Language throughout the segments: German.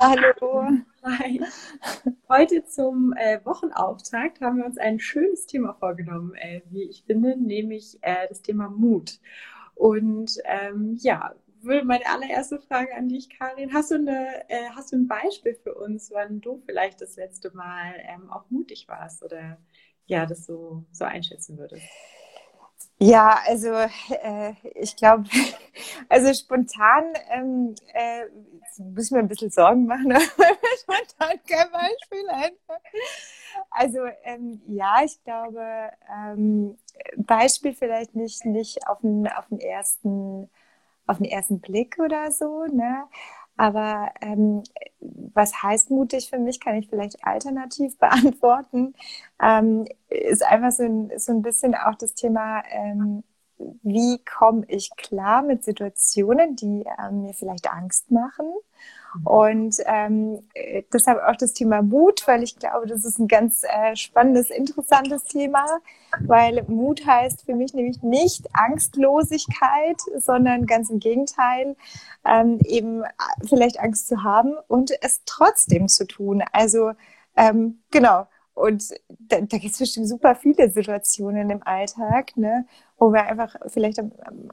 Hallo. Hi. Heute zum äh, Wochenauftakt haben wir uns ein schönes Thema vorgenommen, äh, wie ich finde, nämlich äh, das Thema Mut. Und ähm, ja, meine allererste Frage an dich, Karin. Hast du, eine, äh, hast du ein Beispiel für uns, wann du vielleicht das letzte Mal ähm, auch mutig warst oder ja, das so, so einschätzen würdest? Ja, also äh, ich glaube, also spontan ähm, äh, muss ich mir ein bisschen Sorgen machen, mir spontan kein Beispiel einfach. Also ähm, ja, ich glaube, ähm, Beispiel vielleicht nicht, nicht auf den, auf den ersten auf den ersten Blick oder so, ne? Aber ähm, was heißt mutig für mich, kann ich vielleicht alternativ beantworten. Ähm, ist einfach so ein, so ein bisschen auch das Thema, ähm, wie komme ich klar mit Situationen, die ähm, mir vielleicht Angst machen und ähm, deshalb auch das Thema Mut, weil ich glaube, das ist ein ganz äh, spannendes, interessantes Thema, weil Mut heißt für mich nämlich nicht Angstlosigkeit, sondern ganz im Gegenteil, ähm, eben äh, vielleicht Angst zu haben und es trotzdem zu tun. Also ähm, genau. Und da, da gibt es bestimmt super viele Situationen im Alltag, ne, wo wir einfach vielleicht am, am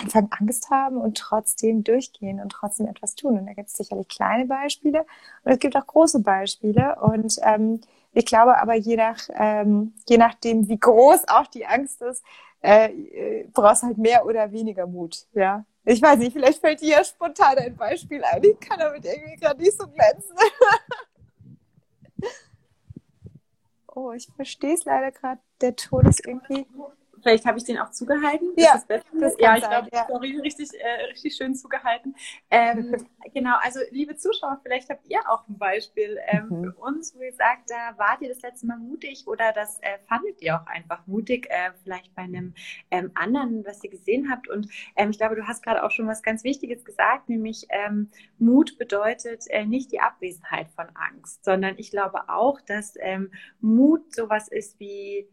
Anfang Angst haben und trotzdem durchgehen und trotzdem etwas tun. Und da gibt es sicherlich kleine Beispiele und es gibt auch große Beispiele. Und ähm, ich glaube aber, je, nach, ähm, je nachdem, wie groß auch die Angst ist, äh, äh brauchst halt mehr oder weniger Mut. Ja. Ich weiß nicht, vielleicht fällt dir ja spontan ein Beispiel ein. Ich kann damit irgendwie gerade nicht so glänzen. oh, ich verstehe es leider gerade. Der Ton ist irgendwie. Vielleicht habe ich den auch zugehalten. Ja, das das ja ich glaube, ja. sorry, richtig, äh, richtig schön zugehalten. Ähm, genau, also liebe Zuschauer, vielleicht habt ihr auch ein Beispiel ähm, mhm. für uns, wo ihr sagt, da wart ihr das letzte Mal mutig oder das äh, fandet ihr auch einfach mutig, äh, vielleicht bei einem ähm, anderen, was ihr gesehen habt. Und ähm, ich glaube, du hast gerade auch schon was ganz Wichtiges gesagt, nämlich ähm, Mut bedeutet äh, nicht die Abwesenheit von Angst, sondern ich glaube auch, dass ähm, Mut sowas ist wie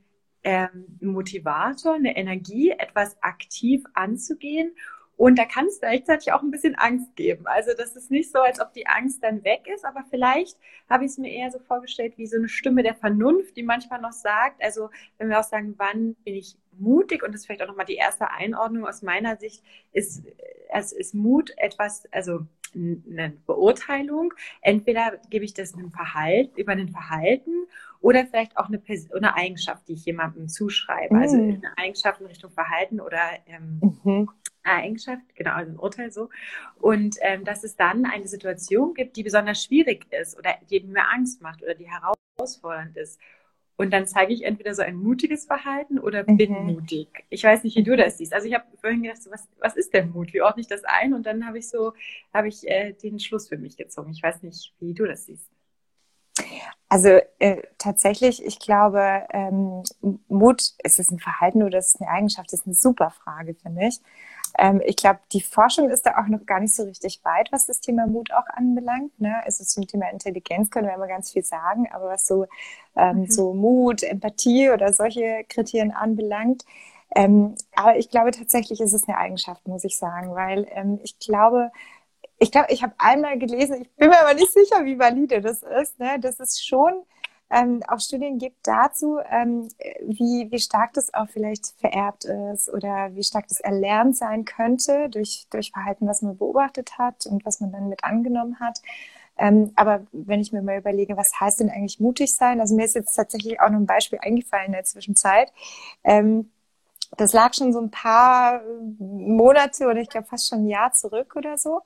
ähm, Motivator, eine Energie, etwas aktiv anzugehen. Und da kann es gleichzeitig auch ein bisschen Angst geben. Also das ist nicht so, als ob die Angst dann weg ist, aber vielleicht habe ich es mir eher so vorgestellt wie so eine Stimme der Vernunft, die manchmal noch sagt, also wenn wir auch sagen, wann bin ich mutig und das ist vielleicht auch nochmal die erste Einordnung aus meiner Sicht, ist, es ist Mut etwas, also eine Beurteilung. Entweder gebe ich das einem Verhalten, über ein Verhalten oder vielleicht auch eine, eine Eigenschaft, die ich jemandem zuschreibe. Also mhm. Also eine Eigenschaft in Richtung Verhalten oder ähm, mhm. Eigenschaft, genau, also ein Urteil so. Und ähm, dass es dann eine Situation gibt, die besonders schwierig ist oder die mir Angst macht oder die herausfordernd ist. Und dann zeige ich entweder so ein mutiges Verhalten oder bin mhm. mutig. Ich weiß nicht, wie du das siehst. Also ich habe vorhin gedacht, so, was, was ist denn Mut? Wie ordne ich das ein? Und dann habe ich so, habe ich äh, den Schluss für mich gezogen. Ich weiß nicht, wie du das siehst. Also äh, tatsächlich, ich glaube, ähm, Mut, ist es ein Verhalten oder ist es eine Eigenschaft, das ist eine super Frage, finde ich. Ähm, ich glaube, die Forschung ist da auch noch gar nicht so richtig weit, was das Thema Mut auch anbelangt. Ne? Also zum Thema Intelligenz können wir immer ganz viel sagen, aber was so, ähm, mhm. so Mut, Empathie oder solche Kriterien anbelangt, ähm, aber ich glaube tatsächlich ist es eine Eigenschaft, muss ich sagen, weil ähm, ich glaube, ich glaube, ich habe einmal gelesen, ich bin mir aber nicht sicher, wie valide das ist, ne, dass es schon ähm, auch Studien gibt dazu, ähm, wie, wie stark das auch vielleicht vererbt ist oder wie stark das erlernt sein könnte durch, durch Verhalten, was man beobachtet hat und was man dann mit angenommen hat. Ähm, aber wenn ich mir mal überlege, was heißt denn eigentlich mutig sein? Also mir ist jetzt tatsächlich auch noch ein Beispiel eingefallen in der Zwischenzeit. Ähm, das lag schon so ein paar Monate oder ich glaube fast schon ein Jahr zurück oder so.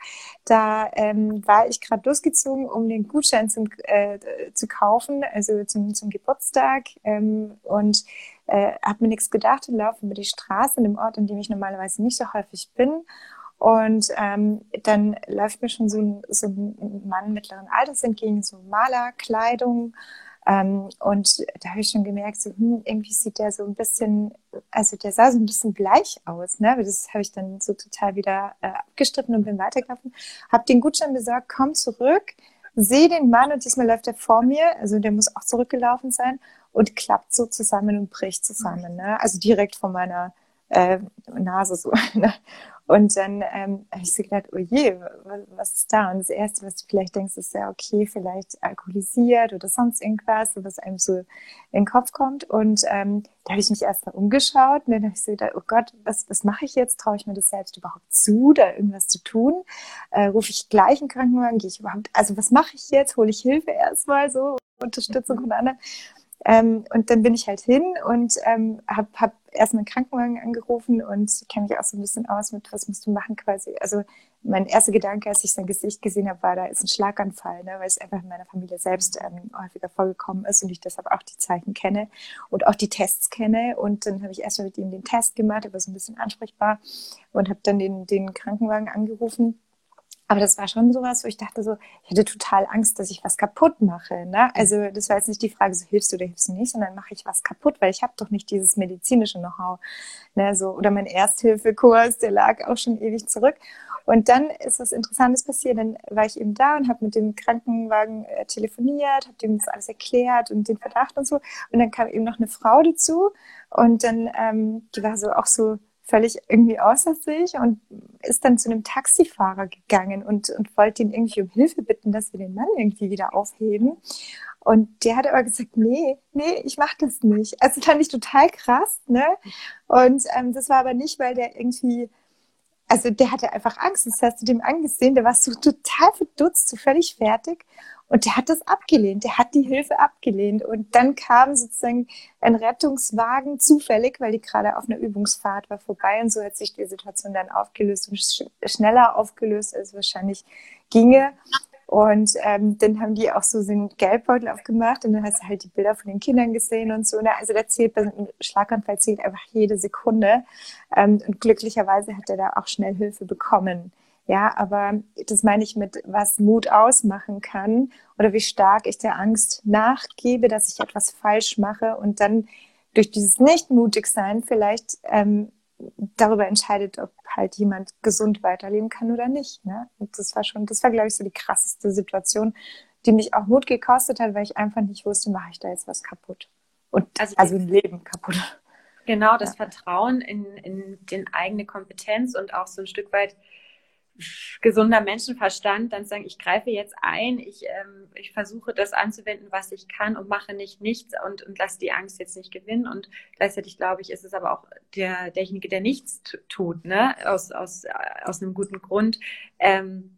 Da ähm, war ich gerade losgezogen, um den Gutschein zum, äh, zu kaufen, also zum, zum Geburtstag ähm, und äh, habe mir nichts gedacht und laufe über die Straße in dem Ort, in dem ich normalerweise nicht so häufig bin. Und ähm, dann läuft mir schon so ein, so ein Mann mittleren Alters entgegen, so Malerkleidung. Ähm, und da habe ich schon gemerkt, so, hm, irgendwie sieht der so ein bisschen, also der sah so ein bisschen bleich aus. Ne? Das habe ich dann so total wieder äh, abgestritten und bin weitergelaufen. Habe den Gutschein besorgt, komm zurück, sehe den Mann und diesmal läuft er vor mir, also der muss auch zurückgelaufen sein und klappt so zusammen und bricht zusammen. Ne? Also direkt vor meiner äh, Nase so. Ne? Und dann ähm, habe ich so gedacht, oh je, was ist da? Und das Erste, was du vielleicht denkst, ist ja, okay, vielleicht alkoholisiert oder sonst irgendwas, was einem so in den Kopf kommt. Und ähm, da habe ich mich erst mal umgeschaut und dann habe ich so gedacht, oh Gott, was, was mache ich jetzt? Traue ich mir das selbst überhaupt zu, da irgendwas zu tun? Äh, Rufe ich gleich einen Krankenwagen? Gehe ich überhaupt, also was mache ich jetzt? Hole ich Hilfe erstmal so, Unterstützung von anderen? Ähm, und dann bin ich halt hin und ähm, habe hab erstmal einen Krankenwagen angerufen und kenne mich auch so ein bisschen aus mit, was musst du machen quasi. Also mein erster Gedanke, als ich sein Gesicht gesehen habe, war, da ist ein Schlaganfall, ne, weil es einfach in meiner Familie selbst ähm, häufiger vorgekommen ist und ich deshalb auch die Zeichen kenne und auch die Tests kenne. Und dann habe ich erstmal mit ihm den Test gemacht, er war so ein bisschen ansprechbar und habe dann den, den Krankenwagen angerufen aber das war schon sowas, wo ich dachte so, ich hatte total Angst, dass ich was kaputt mache. Ne? Also das war jetzt nicht die Frage, so hilfst du oder hilfst du nicht, sondern mache ich was kaputt, weil ich habe doch nicht dieses medizinische Know-how. Ne? So, oder mein Ersthilfekurs, der lag auch schon ewig zurück. Und dann ist was Interessantes passiert. Dann war ich eben da und habe mit dem Krankenwagen äh, telefoniert, habe dem das alles erklärt und den Verdacht und so. Und dann kam eben noch eine Frau dazu und dann, ähm, die war so auch so völlig irgendwie außer sich und ist dann zu einem Taxifahrer gegangen und, und wollte ihn irgendwie um Hilfe bitten, dass wir den Mann irgendwie wieder aufheben. Und der hat aber gesagt, nee, nee, ich mach das nicht. Also fand ich total krass, ne? Und ähm, das war aber nicht, weil der irgendwie, also der hatte einfach Angst. Das hast du dem angesehen, der war so total verdutzt, so völlig fertig. Und der hat das abgelehnt, der hat die Hilfe abgelehnt. Und dann kam sozusagen ein Rettungswagen zufällig, weil die gerade auf einer Übungsfahrt war, vorbei. Und so hat sich die Situation dann aufgelöst und sch schneller aufgelöst, als wahrscheinlich ginge. Und ähm, dann haben die auch so den Geldbeutel aufgemacht und dann hast du halt die Bilder von den Kindern gesehen und so. Ne? Also da zählt bei einem Schlaganfall zählt einfach jede Sekunde. Ähm, und glücklicherweise hat er da auch schnell Hilfe bekommen. Ja, aber das meine ich mit, was Mut ausmachen kann oder wie stark ich der Angst nachgebe, dass ich etwas falsch mache und dann durch dieses Nicht-Mutig-Sein vielleicht ähm, darüber entscheidet, ob halt jemand gesund weiterleben kann oder nicht. Ne? Und das war schon, das war, glaube ich, so die krasseste Situation, die mich auch Mut gekostet hat, weil ich einfach nicht wusste, mache ich da jetzt was kaputt. Und also, also ein Leben kaputt. Genau, das ja. Vertrauen in, in den eigene Kompetenz und auch so ein Stück weit gesunder Menschenverstand dann sagen, ich greife jetzt ein, ich, ähm, ich versuche das anzuwenden, was ich kann und mache nicht nichts und, und lasse die Angst jetzt nicht gewinnen. Und gleichzeitig, glaube ich, ist es aber auch der, derjenige, der nichts tut, ne? aus, aus, aus einem guten Grund. Ähm,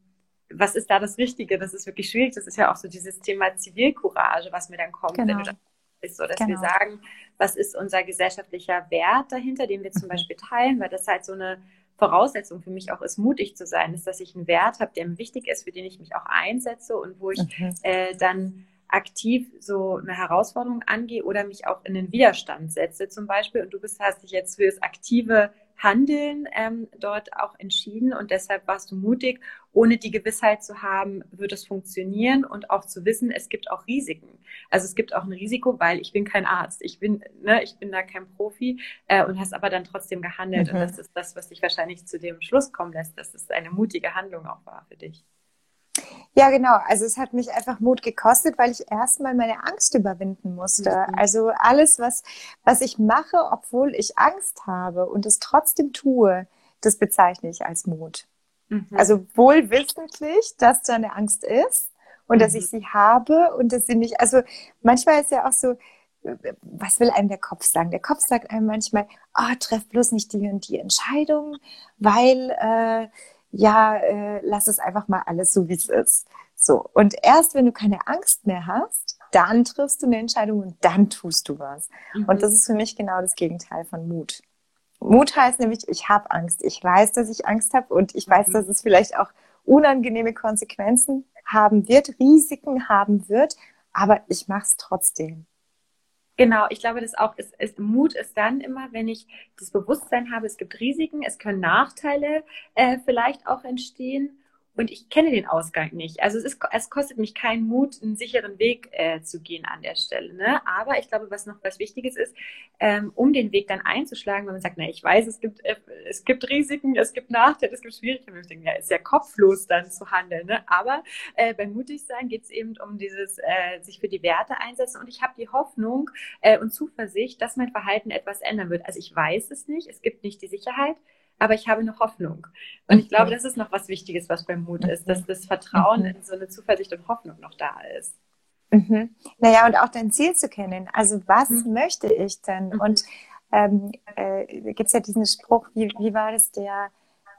was ist da das Richtige? Das ist wirklich schwierig. Das ist ja auch so dieses Thema Zivilcourage, was mir dann kommt, genau. wenn du das ist so, dass genau. wir sagen, was ist unser gesellschaftlicher Wert dahinter, den wir zum mhm. Beispiel teilen, weil das halt so eine Voraussetzung für mich auch ist, mutig zu sein, ist, dass ich einen Wert habe, der mir wichtig ist, für den ich mich auch einsetze und wo ich mhm. äh, dann aktiv so eine Herausforderung angehe oder mich auch in den Widerstand setze zum Beispiel. Und du bist, hast dich jetzt für das aktive Handeln ähm, dort auch entschieden und deshalb warst du mutig, ohne die Gewissheit zu haben, wird es funktionieren und auch zu wissen, es gibt auch Risiken. Also es gibt auch ein Risiko, weil ich bin kein Arzt, ich bin, ne, ich bin da kein Profi äh, und hast aber dann trotzdem gehandelt mhm. und das ist das, was dich wahrscheinlich zu dem Schluss kommen lässt, dass es eine mutige Handlung auch war für dich. Ja, genau. Also es hat mich einfach Mut gekostet, weil ich erstmal meine Angst überwinden musste. Mhm. Also alles, was, was ich mache, obwohl ich Angst habe und es trotzdem tue, das bezeichne ich als Mut. Mhm. Also wohl wissentlich, dass da eine Angst ist und mhm. dass ich mhm. sie habe und dass sie nicht, also manchmal ist ja auch so, was will einem der Kopf sagen? Der Kopf sagt einem manchmal, oh, treff bloß nicht die und die Entscheidung, weil äh, ja, äh, lass es einfach mal alles so, wie es ist. So. Und erst wenn du keine Angst mehr hast, dann triffst du eine Entscheidung und dann tust du was. Mhm. Und das ist für mich genau das Gegenteil von Mut. Mut heißt nämlich, ich habe Angst. Ich weiß, dass ich Angst habe und ich weiß, mhm. dass es vielleicht auch unangenehme Konsequenzen haben wird, Risiken haben wird, aber ich mache es trotzdem. Genau, ich glaube, das auch ist, ist, Mut ist dann immer, wenn ich das Bewusstsein habe, es gibt Risiken, es können Nachteile äh, vielleicht auch entstehen und ich kenne den Ausgang nicht. Also es, ist, es kostet mich keinen Mut, einen sicheren Weg äh, zu gehen an der Stelle. Ne? Aber ich glaube, was noch was Wichtiges ist, ähm, um den Weg dann einzuschlagen, wenn man sagt, na, ich weiß, es gibt, äh, es gibt Risiken, es gibt Nachteile, es gibt Schwierigkeiten. Ich ja, ist ja kopflos dann zu handeln. Ne? Aber äh, beim Mutigsein geht es eben um dieses, äh, sich für die Werte einsetzen. Und ich habe die Hoffnung äh, und Zuversicht, dass mein Verhalten etwas ändern wird. Also ich weiß es nicht, es gibt nicht die Sicherheit, aber ich habe eine Hoffnung. Und ich glaube, das ist noch was Wichtiges, was beim Mut ist, dass das Vertrauen in so eine Zuversicht und Hoffnung noch da ist. Mhm. Naja, und auch dein Ziel zu kennen. Also was mhm. möchte ich denn? Mhm. Und ähm, äh, gibt es ja diesen Spruch, wie, wie war das, der,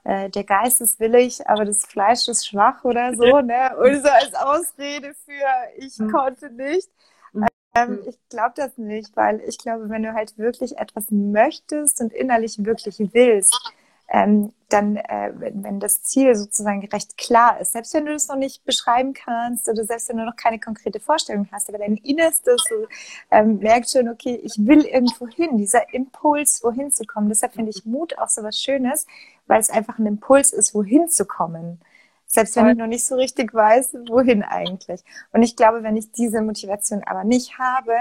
äh, der Geist ist willig, aber das Fleisch ist schwach oder so, ne? Und so als Ausrede für ich mhm. konnte nicht. Mhm. Ähm, ich glaube das nicht, weil ich glaube, wenn du halt wirklich etwas möchtest und innerlich wirklich willst, ähm, dann, äh, wenn, das Ziel sozusagen recht klar ist, selbst wenn du das noch nicht beschreiben kannst oder selbst wenn du noch keine konkrete Vorstellung hast, aber dein Innerstes so, ähm, merkt schon, okay, ich will irgendwo hin, dieser Impuls, wohin zu kommen. Deshalb finde ich Mut auch so was Schönes, weil es einfach ein Impuls ist, wohin zu kommen. Selbst wenn ich noch nicht so richtig weiß, wohin eigentlich. Und ich glaube, wenn ich diese Motivation aber nicht habe,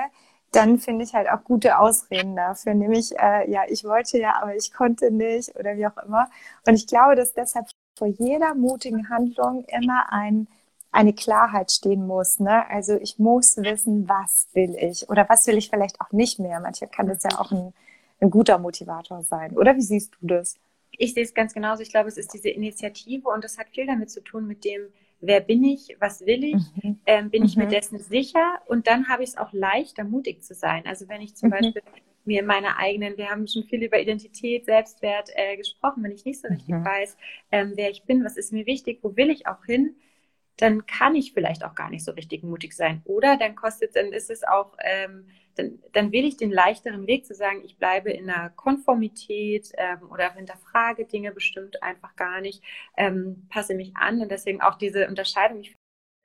dann finde ich halt auch gute Ausreden dafür. Nämlich, äh, ja, ich wollte ja, aber ich konnte nicht oder wie auch immer. Und ich glaube, dass deshalb vor jeder mutigen Handlung immer ein, eine Klarheit stehen muss. Ne? Also ich muss wissen, was will ich oder was will ich vielleicht auch nicht mehr. Manchmal kann das ja auch ein, ein guter Motivator sein. Oder wie siehst du das? Ich sehe es ganz genauso. Ich glaube, es ist diese Initiative und das hat viel damit zu tun mit dem, wer bin ich, was will ich, mhm. ähm, bin mhm. ich mir mhm. dessen sicher und dann habe ich es auch leichter, mutig zu sein. Also wenn ich zum mhm. Beispiel mir meine eigenen, wir haben schon viel über Identität, Selbstwert äh, gesprochen, wenn ich nicht so richtig mhm. weiß, ähm, wer ich bin, was ist mir wichtig, wo will ich auch hin, dann kann ich vielleicht auch gar nicht so richtig mutig sein. Oder dann kostet, dann ist es auch ähm, dann, dann wähle ich den leichteren Weg zu sagen, ich bleibe in einer Konformität ähm, oder hinterfrage Dinge bestimmt einfach gar nicht, ähm, passe mich an und deswegen auch diese Unterscheidung. Ich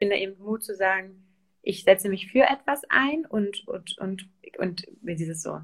finde eben Mut zu sagen, ich setze mich für etwas ein und, und, und, und dieses so,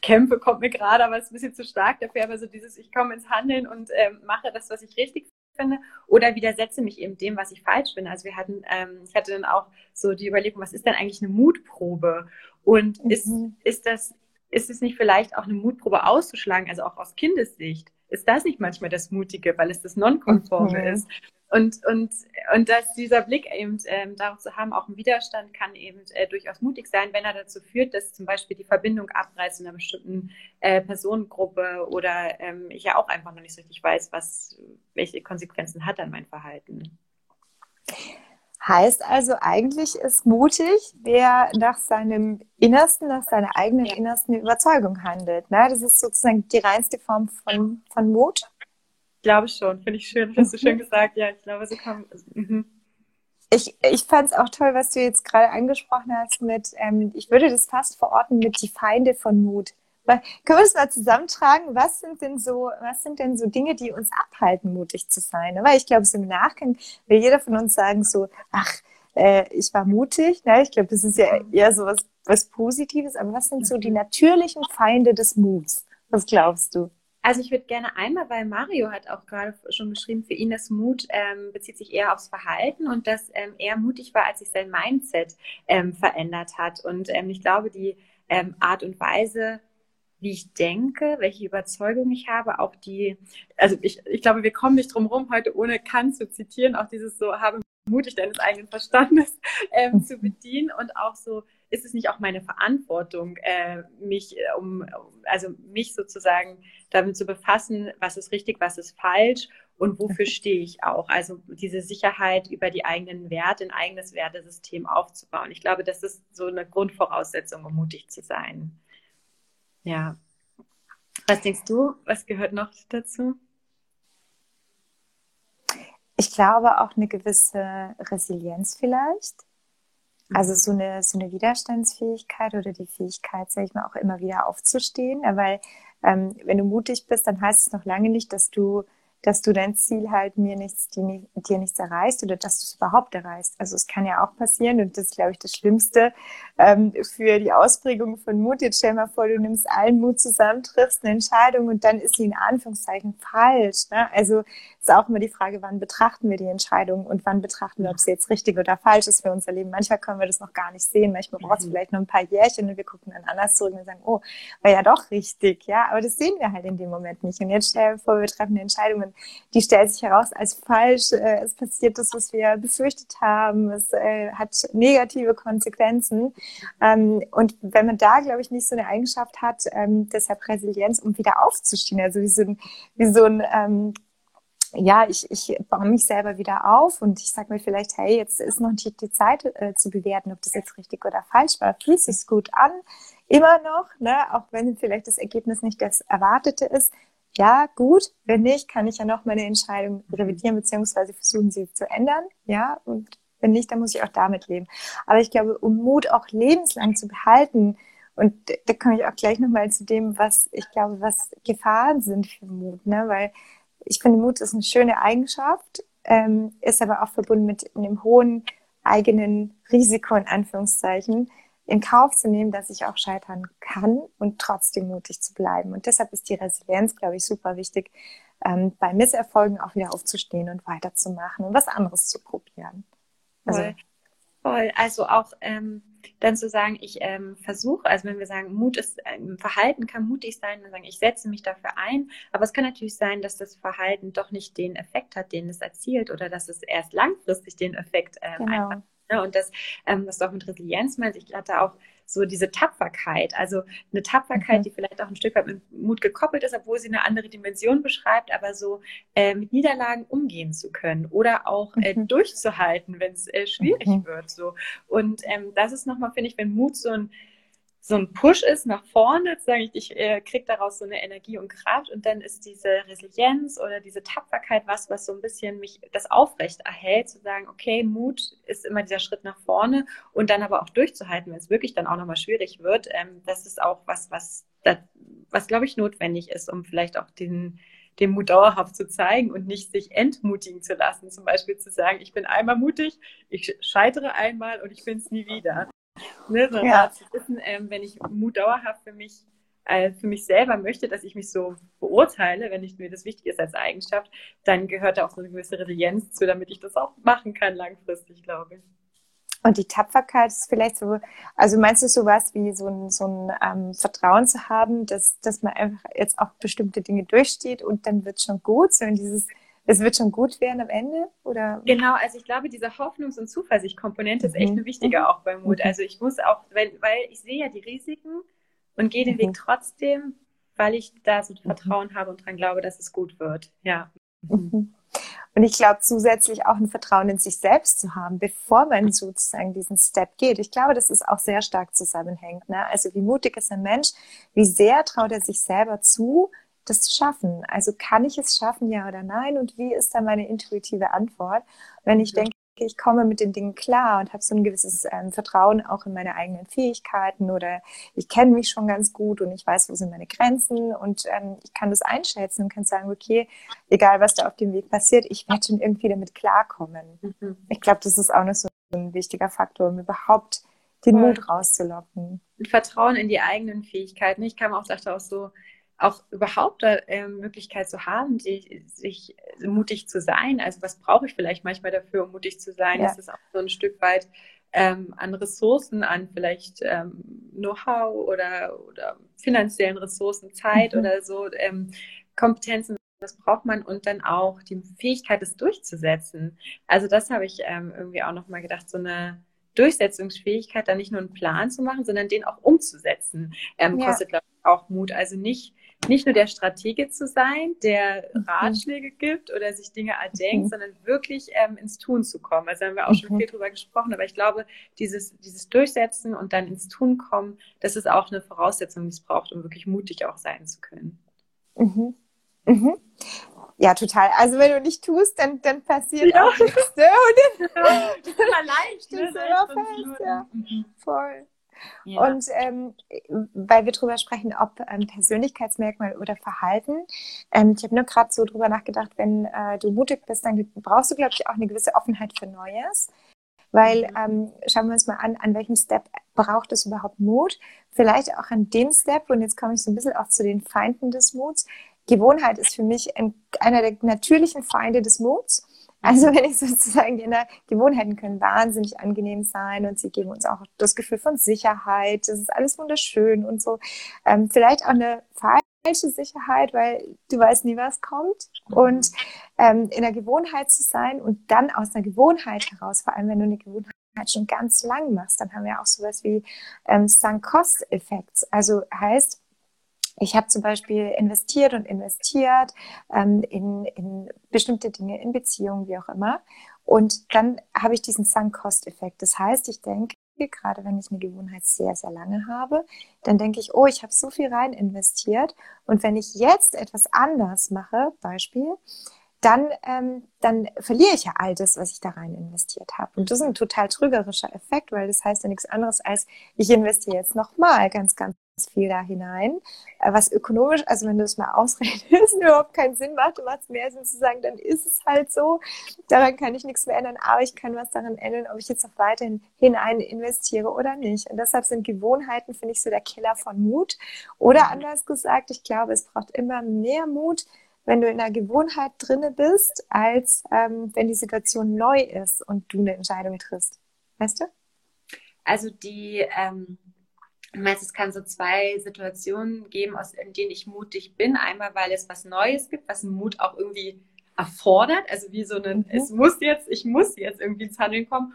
Kämpfe kommt mir gerade, aber es ist ein bisschen zu stark dafür, aber so dieses, ich komme ins Handeln und ähm, mache das, was ich richtig finde oder widersetze mich eben dem, was ich falsch finde. Also wir hatten, ähm, ich hatte dann auch so die Überlegung, was ist denn eigentlich eine Mutprobe? Und mhm. ist, ist das, ist es nicht vielleicht auch eine Mutprobe auszuschlagen, also auch aus Kindessicht? Ist das nicht manchmal das Mutige, weil es das Nonkonforme mhm. ist? Und, und, und dass dieser Blick eben ähm, darauf zu haben, auch ein Widerstand kann eben äh, durchaus mutig sein, wenn er dazu führt, dass zum Beispiel die Verbindung abreißt in einer bestimmten äh, Personengruppe oder ähm, ich ja auch einfach noch nicht so richtig weiß, was, welche Konsequenzen hat dann mein Verhalten. Heißt also, eigentlich ist mutig, wer nach seinem Innersten, nach seiner eigenen innersten Überzeugung handelt. Ne? Das ist sozusagen die reinste Form von, von Mut glaube schon, finde ich schön, hast du schön gesagt. Ja, ich glaube, so kann. Mhm. Ich, ich fand es auch toll, was du jetzt gerade angesprochen hast mit, ähm, ich würde das fast verorten mit die Feinde von Mut. Können wir das mal zusammentragen? Was sind denn so, was sind denn so Dinge, die uns abhalten, mutig zu sein? Weil ich glaube, so im Nachgang will jeder von uns sagen so, ach, äh, ich war mutig. Ne? Ich glaube, das ist ja eher so was, was Positives. Aber was sind so die natürlichen Feinde des Muts? Was glaubst du? Also ich würde gerne einmal, weil Mario hat auch gerade schon geschrieben, für ihn das Mut ähm, bezieht sich eher aufs Verhalten und dass ähm, er mutig war, als sich sein Mindset ähm, verändert hat. Und ähm, ich glaube, die ähm, Art und Weise, wie ich denke, welche Überzeugung ich habe, auch die, also ich, ich glaube, wir kommen nicht drum rum, heute ohne Kant zu zitieren, auch dieses so, habe mutig deines eigenen Verstandes ähm, zu bedienen und auch so, ist es nicht auch meine Verantwortung, äh, mich äh, um, also mich sozusagen damit zu befassen, was ist richtig, was ist falsch und wofür stehe ich auch. Also diese Sicherheit über die eigenen Werte, ein eigenes Wertesystem aufzubauen. Ich glaube, das ist so eine Grundvoraussetzung, um mutig zu sein. Ja. Was denkst du? Was gehört noch dazu? Ich glaube auch eine gewisse Resilienz vielleicht. Also mhm. so eine, so eine Widerstandsfähigkeit oder die Fähigkeit, sage ich mal, auch immer wieder aufzustehen. Weil ähm, wenn du mutig bist, dann heißt es noch lange nicht, dass du dass du dein Ziel halt mir nichts, die, dir nichts erreichst oder dass du es überhaupt erreichst. Also es kann ja auch passieren und das ist, glaube ich, das Schlimmste ähm, für die Ausprägung von Mut. Jetzt stell mal vor, du nimmst allen Mut zusammen, triffst eine Entscheidung und dann ist sie in Anführungszeichen falsch. Ne? Also ist auch immer die Frage, wann betrachten wir die Entscheidung und wann betrachten wir, ob sie jetzt richtig oder falsch ist für unser Leben. Manchmal können wir das noch gar nicht sehen. Manchmal braucht es mhm. vielleicht noch ein paar Jährchen und wir gucken dann anders zurück und sagen, oh, war ja doch richtig. Ja, aber das sehen wir halt in dem Moment nicht. Und jetzt stell dir vor, wir treffen eine Entscheidung und die stellt sich heraus als falsch. Äh, es passiert das, was wir befürchtet haben. Es äh, hat negative Konsequenzen. Ähm, und wenn man da, glaube ich, nicht so eine Eigenschaft hat, ähm, deshalb Resilienz, um wieder aufzustehen, also wie so ein, wie so ein ähm, ja, ich, ich baue mich selber wieder auf und ich sage mir vielleicht, hey, jetzt ist noch nicht die Zeit äh, zu bewerten, ob das jetzt richtig oder falsch war. Fühlt sich gut an, immer noch, ne? auch wenn vielleicht das Ergebnis nicht das Erwartete ist. Ja, gut. Wenn nicht, kann ich ja noch meine Entscheidung revidieren beziehungsweise versuchen, sie zu ändern. Ja, und wenn nicht, dann muss ich auch damit leben. Aber ich glaube, um Mut auch lebenslang zu behalten, und da komme ich auch gleich nochmal zu dem, was ich glaube, was Gefahren sind für Mut, ne? weil ich finde, Mut ist eine schöne Eigenschaft, ähm, ist aber auch verbunden mit einem hohen eigenen Risiko, in Anführungszeichen, in Kauf zu nehmen, dass ich auch scheitern kann und trotzdem mutig zu bleiben. Und deshalb ist die Resilienz, glaube ich, super wichtig, ähm, bei Misserfolgen auch wieder aufzustehen und weiterzumachen und was anderes zu probieren. Also, Voll. Voll. Also auch ähm, dann zu sagen, ich ähm, versuche, also wenn wir sagen, Mut ist, ähm, Verhalten kann mutig sein, dann sagen, ich setze mich dafür ein, aber es kann natürlich sein, dass das Verhalten doch nicht den Effekt hat, den es erzielt oder dass es erst langfristig den Effekt ähm, genau. einfach Ne? Und das, ähm, was du auch mit Resilienz meinst, ich hatte auch so diese Tapferkeit, also eine Tapferkeit, mhm. die vielleicht auch ein Stück weit mit Mut gekoppelt ist, obwohl sie eine andere Dimension beschreibt, aber so äh, mit Niederlagen umgehen zu können oder auch äh, mhm. durchzuhalten, wenn es äh, schwierig mhm. wird. So. Und ähm, das ist nochmal, finde ich, wenn Mut so ein so ein Push ist nach vorne, sage ich, ich äh, kriege daraus so eine Energie und Kraft und dann ist diese Resilienz oder diese Tapferkeit was, was so ein bisschen mich das aufrecht erhält, zu sagen, okay, Mut ist immer dieser Schritt nach vorne und dann aber auch durchzuhalten, wenn es wirklich dann auch nochmal schwierig wird. Ähm, das ist auch was, was, was glaube ich notwendig ist, um vielleicht auch den den Mut dauerhaft zu zeigen und nicht sich entmutigen zu lassen. Zum Beispiel zu sagen, ich bin einmal mutig, ich scheitere einmal und ich bin es nie wieder. Ne, so ja. zu wissen, ähm, wenn ich Mut dauerhaft für mich, äh, für mich selber möchte, dass ich mich so beurteile, wenn ich mir das wichtig ist als Eigenschaft, dann gehört da auch so eine gewisse Resilienz zu, damit ich das auch machen kann langfristig, glaube ich. Und die Tapferkeit ist vielleicht so, also meinst du sowas wie so ein, so ein ähm, Vertrauen zu haben, dass, dass man einfach jetzt auch bestimmte Dinge durchsteht und dann wird schon gut, so in dieses es wird schon gut werden am Ende? Oder? Genau, also ich glaube, diese Hoffnungs- und Zuversichtkomponente mhm. ist echt eine wichtige mhm. auch beim Mut. Mhm. Also ich muss auch, weil, weil ich sehe ja die Risiken und gehe den mhm. Weg trotzdem, weil ich da so mhm. Vertrauen habe und dran glaube, dass es gut wird. Ja. Mhm. Und ich glaube zusätzlich auch ein Vertrauen in sich selbst zu haben, bevor man sozusagen diesen Step geht. Ich glaube, dass es auch sehr stark zusammenhängt. Ne? Also wie mutig ist ein Mensch, wie sehr traut er sich selber zu, das zu schaffen? Also kann ich es schaffen, ja oder nein? Und wie ist da meine intuitive Antwort? Wenn ich mhm. denke, ich komme mit den Dingen klar und habe so ein gewisses ähm, Vertrauen auch in meine eigenen Fähigkeiten oder ich kenne mich schon ganz gut und ich weiß, wo sind meine Grenzen und ähm, ich kann das einschätzen und kann sagen, okay, egal was da auf dem Weg passiert, ich werde schon irgendwie damit klarkommen. Mhm. Ich glaube, das ist auch noch so ein wichtiger Faktor, um überhaupt den Mut rauszulocken. Und Vertrauen in die eigenen Fähigkeiten. Ich kam auch, dachte auch so, auch überhaupt äh, Möglichkeit zu haben, die, sich mutig zu sein. Also was brauche ich vielleicht manchmal dafür, um mutig zu sein? Ja. Das ist auch so ein Stück weit ähm, an Ressourcen, an vielleicht ähm, Know-how oder, oder finanziellen Ressourcen, Zeit mhm. oder so, ähm, Kompetenzen, das braucht man und dann auch die Fähigkeit, es durchzusetzen. Also das habe ich ähm, irgendwie auch nochmal gedacht, so eine Durchsetzungsfähigkeit, da nicht nur einen Plan zu machen, sondern den auch umzusetzen, ähm, ja. kostet, glaube ich, auch Mut. Also nicht nicht nur der Stratege zu sein, der mhm. Ratschläge gibt oder sich Dinge erdenkt, mhm. sondern wirklich ähm, ins Tun zu kommen. Also haben wir auch schon mhm. viel drüber gesprochen, aber ich glaube, dieses, dieses Durchsetzen und dann ins Tun kommen, das ist auch eine Voraussetzung, die es braucht, um wirklich mutig auch sein zu können. Mhm. Mhm. Ja, total. Also wenn du nicht tust, dann, dann passiert ja. auch nichts. Ne? Und dann, ja, das ist immer leicht. Ne? fest, ja. Voll. Ja. Und ähm, weil wir darüber sprechen, ob ähm, Persönlichkeitsmerkmal oder Verhalten. Ähm, ich habe nur gerade so drüber nachgedacht, wenn äh, du mutig bist, dann brauchst du, glaube ich, auch eine gewisse Offenheit für Neues. Weil mhm. ähm, schauen wir uns mal an, an welchem Step braucht es überhaupt Mut? Vielleicht auch an dem Step, und jetzt komme ich so ein bisschen auch zu den Feinden des Muts. Gewohnheit ist für mich ein, einer der natürlichen Feinde des Muts. Also wenn ich sozusagen die Gewohnheiten können wahnsinnig angenehm sein und sie geben uns auch das Gefühl von Sicherheit. Das ist alles wunderschön und so. Ähm, vielleicht auch eine falsche Sicherheit, weil du weißt nie, was kommt. Und ähm, in der Gewohnheit zu sein und dann aus einer Gewohnheit heraus, vor allem wenn du eine Gewohnheit schon ganz lang machst, dann haben wir auch sowas wie ähm, Sunk-Cost-Effekts. Also heißt, ich habe zum Beispiel investiert und investiert ähm, in, in bestimmte Dinge, in Beziehungen, wie auch immer. Und dann habe ich diesen Sunk-Cost-Effekt. Das heißt, ich denke, gerade wenn ich eine Gewohnheit sehr, sehr lange habe, dann denke ich, oh, ich habe so viel rein investiert. Und wenn ich jetzt etwas anders mache, Beispiel, dann, ähm, dann verliere ich ja all das, was ich da rein investiert habe. Und das ist ein total trügerischer Effekt, weil das heißt ja nichts anderes als, ich investiere jetzt nochmal ganz, ganz viel da hinein, äh, was ökonomisch, also wenn du es mal ausrechnest, überhaupt keinen Sinn macht, du machst mehr Sinn zu sagen, dann ist es halt so, daran kann ich nichts mehr ändern, aber ich kann was daran ändern, ob ich jetzt noch weiterhin hinein investiere oder nicht. Und deshalb sind Gewohnheiten, finde ich, so der Killer von Mut. Oder anders gesagt, ich glaube, es braucht immer mehr Mut, wenn du in einer Gewohnheit drinne bist, als ähm, wenn die Situation neu ist und du eine Entscheidung triffst. Weißt du? Also die, ähm, meinst, es kann so zwei Situationen geben, aus in denen ich mutig bin. Einmal, weil es was Neues gibt, was Mut auch irgendwie erfordert, also wie so ein, mhm. es muss jetzt, ich muss jetzt irgendwie ins Handeln kommen.